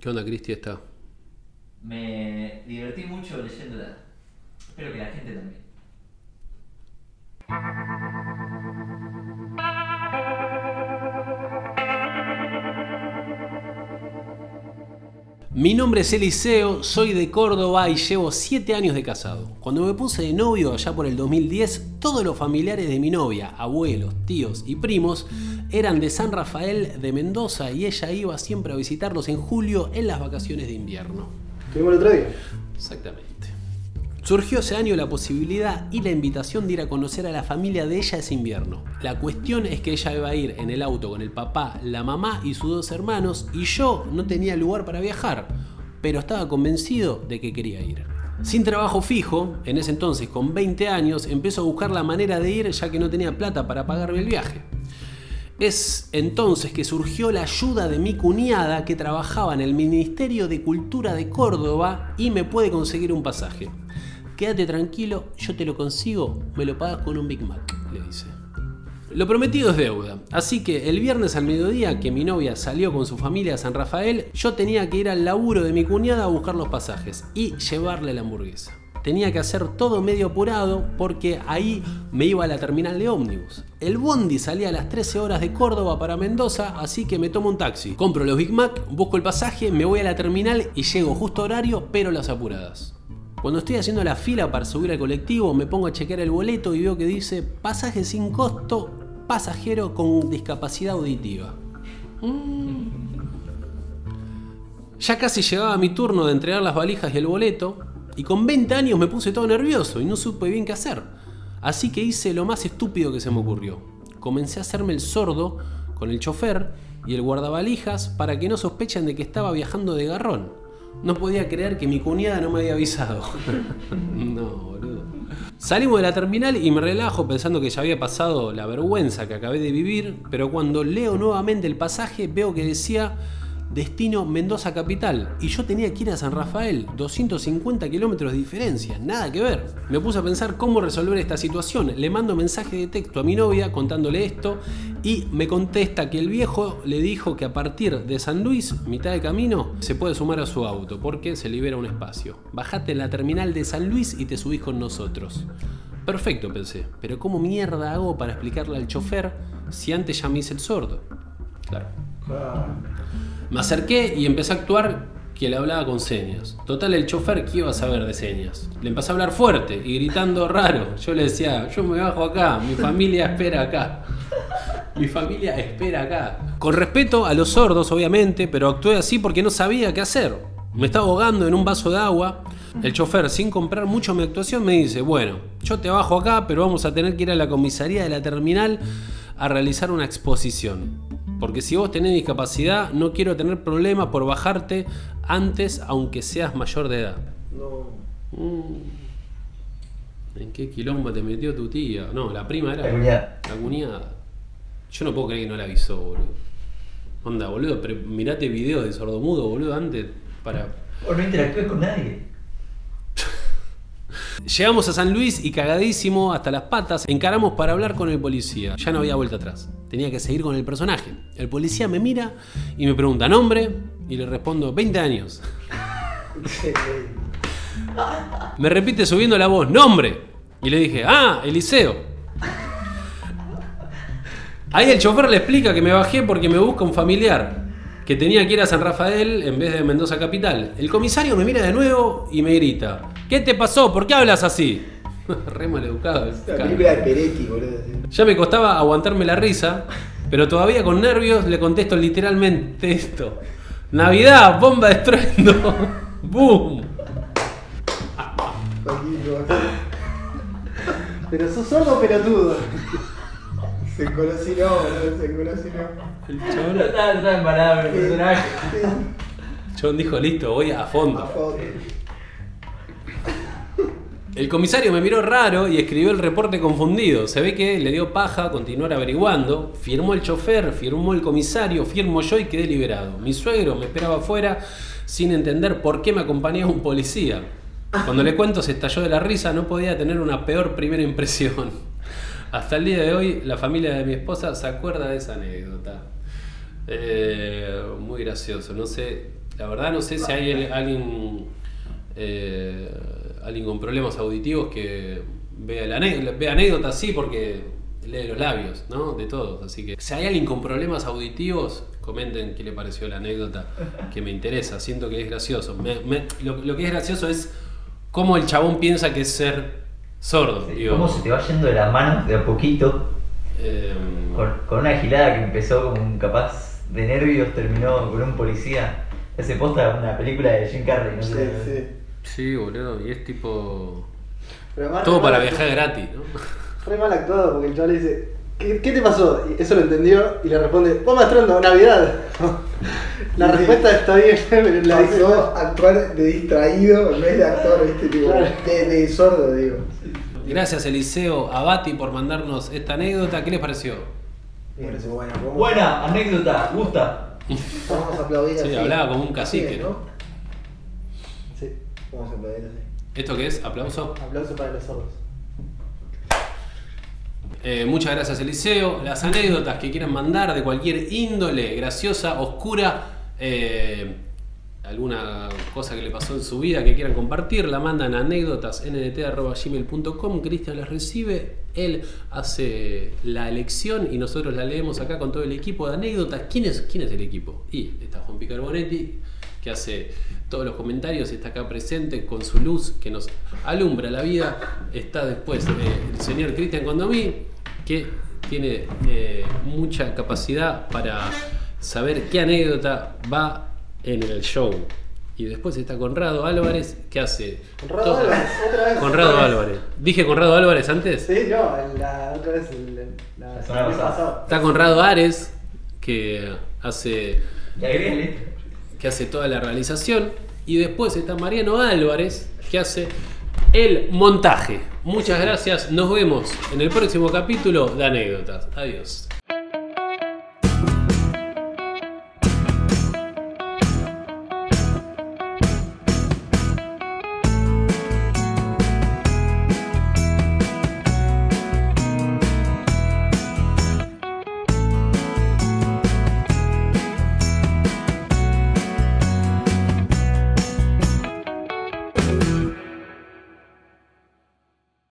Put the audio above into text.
¿Qué onda, Cristi? Está. Me divertí mucho leyéndola. Espero que la gente también. Mi nombre es Eliseo, soy de Córdoba y llevo 7 años de casado. Cuando me puse de novio allá por el 2010, todos los familiares de mi novia, abuelos, tíos y primos, eran de San Rafael de Mendoza y ella iba siempre a visitarlos en julio en las vacaciones de invierno. Tuvimos el otro día. Exactamente. Surgió ese año la posibilidad y la invitación de ir a conocer a la familia de ella ese invierno. La cuestión es que ella iba a ir en el auto con el papá, la mamá y sus dos hermanos y yo no tenía lugar para viajar, pero estaba convencido de que quería ir. Sin trabajo fijo, en ese entonces con 20 años, empezó a buscar la manera de ir ya que no tenía plata para pagarme el viaje. Es entonces que surgió la ayuda de mi cuñada que trabajaba en el Ministerio de Cultura de Córdoba y me puede conseguir un pasaje. Quédate tranquilo, yo te lo consigo, me lo pagas con un Big Mac, le dice. Lo prometido es deuda, así que el viernes al mediodía que mi novia salió con su familia a San Rafael, yo tenía que ir al laburo de mi cuñada a buscar los pasajes y llevarle la hamburguesa. Tenía que hacer todo medio apurado porque ahí me iba a la terminal de ómnibus. El bondi salía a las 13 horas de Córdoba para Mendoza, así que me tomo un taxi. Compro los Big Mac, busco el pasaje, me voy a la terminal y llego justo a horario, pero las apuradas. Cuando estoy haciendo la fila para subir al colectivo, me pongo a chequear el boleto y veo que dice pasaje sin costo, pasajero con discapacidad auditiva. Mm. Ya casi llegaba mi turno de entregar las valijas y el boleto, y con 20 años me puse todo nervioso y no supe bien qué hacer. Así que hice lo más estúpido que se me ocurrió. Comencé a hacerme el sordo con el chofer y el guardavalijas para que no sospechen de que estaba viajando de garrón. No podía creer que mi cuñada no me había avisado. no, boludo. Salimos de la terminal y me relajo pensando que ya había pasado la vergüenza que acabé de vivir, pero cuando leo nuevamente el pasaje veo que decía destino Mendoza Capital y yo tenía que ir a San Rafael, 250 kilómetros de diferencia, nada que ver. Me puse a pensar cómo resolver esta situación, le mando mensaje de texto a mi novia contándole esto y me contesta que el viejo le dijo que a partir de San Luis, mitad de camino, se puede sumar a su auto porque se libera un espacio. Bajate en la terminal de San Luis y te subís con nosotros. Perfecto, pensé, pero ¿cómo mierda hago para explicarle al chofer si antes ya me hice el sordo? Claro. Me acerqué y empecé a actuar que le hablaba con señas. Total, el chofer, ¿qué iba a saber de señas? Le empecé a hablar fuerte y gritando raro. Yo le decía, yo me bajo acá, mi familia espera acá. Mi familia espera acá. Con respeto a los sordos, obviamente, pero actué así porque no sabía qué hacer. Me estaba ahogando en un vaso de agua. El chofer, sin comprar mucho mi actuación, me dice, bueno, yo te bajo acá, pero vamos a tener que ir a la comisaría de la terminal a realizar una exposición. Porque si vos tenés discapacidad, no quiero tener problemas por bajarte antes, aunque seas mayor de edad. No. Mm. ¿En qué quilombo te metió tu tía? No, la prima era. La cuñada. La cuñada. Yo no puedo creer que no la avisó, boludo. Onda, boludo, pero mirate videos de sordomudo, boludo, antes para. O no interactúes con nadie. Llegamos a San Luis y cagadísimo hasta las patas, encaramos para hablar con el policía. Ya no había vuelta atrás. Tenía que seguir con el personaje. El policía me mira y me pregunta nombre y le respondo 20 años. Me repite subiendo la voz, nombre. Y le dije, ah, Eliseo. Ahí el chofer le explica que me bajé porque me busca un familiar, que tenía que ir a San Rafael en vez de Mendoza Capital. El comisario me mira de nuevo y me grita, ¿qué te pasó? ¿Por qué hablas así? Re mal educado. La película de Peretti, boludo. Ya me costaba aguantarme la risa, pero todavía con nervios le contesto literalmente esto. Navidad, bomba de estruendo. ¡Boom! Pero sos sordo pelotudo. Se colocinó, boludo, se colocinó. El chabón- No estaba, embalado el personaje. John dijo, listo, voy a fondo. A fondo. El comisario me miró raro y escribió el reporte confundido. Se ve que le dio paja continuar averiguando. Firmó el chofer, firmó el comisario, firmó yo y quedé liberado. Mi suegro me esperaba afuera sin entender por qué me acompañaba un policía. Cuando le cuento se estalló de la risa, no podía tener una peor primera impresión. Hasta el día de hoy la familia de mi esposa se acuerda de esa anécdota. Eh, muy gracioso. No sé, la verdad no sé si hay alguien, eh, alguien con problemas auditivos que vea, la vea anécdotas, sí, porque lee los labios, ¿no? De todos. Así que si hay alguien con problemas auditivos, comenten qué le pareció la anécdota, que me interesa. Siento que es gracioso. Me- me- lo, lo que es gracioso es cómo el chabón piensa que es ser sordo. digo. ¿Cómo se te va yendo de las manos de a poquito? Eh, Con, con una gilada que empezó como un capaz de nervios, terminó con un policía. Ese posta una película de Jim Carrey, no Sí, sé. sí. Sí, boludo, y es tipo. Pero además, Todo para viajar gratis, ¿no? Re mal actuado porque el chaval le dice, ¿qué, qué te pasó? Y eso lo entendió y le responde, vos maestrando, Navidad. La respuesta está bien, pero la dice Pasó mal. a actuar de distraído en vez de actor, ¿viste? Tipo, de, de sordo, digo. Gracias, Eliseo Abati, por mandarnos esta anécdota. ¿Qué les pareció? Me parece bueno. ¿cómo- Buena anécdota, gusta. Vamos a aplaudir Sí, así. hablaba como un Así cacique, es, ¿no? Vamos a aplaudir así. ¿Esto qué es? ¿Aplauso? aplauso para los sordos. Eh, muchas gracias, Eliseo. Las anécdotas que quieran mandar de cualquier índole, graciosa, oscura, eh, alguna cosa que le pasó en su vida que quieran compartir, la mandan a anécdotasndt.gmail.com. Cristian las recibe, él hace la elección y nosotros la leemos acá con todo el equipo de anécdotas. ¿Quién es, quién es el equipo? Y está Juan Picarbonetti, que hace todos los comentarios, está acá presente con su luz que nos alumbra la vida. Está después eh, el señor Cristian Condomí, que tiene eh, mucha capacidad para saber qué anécdota va en el show. Y después está Conrado Álvarez, que hace... Conrado Álvarez, otra vez. Conrado Otra vez. Álvarez. ¿Dije Conrado Álvarez antes? Sí, no, la otra vez, la, La pasada. Está Conrado Ares, que hace Y listo. Que hace toda la realización. Y después está Mariano Álvarez, que hace el montaje. Muchas gracias. Nos vemos en el próximo capítulo de anécdotas. Adiós.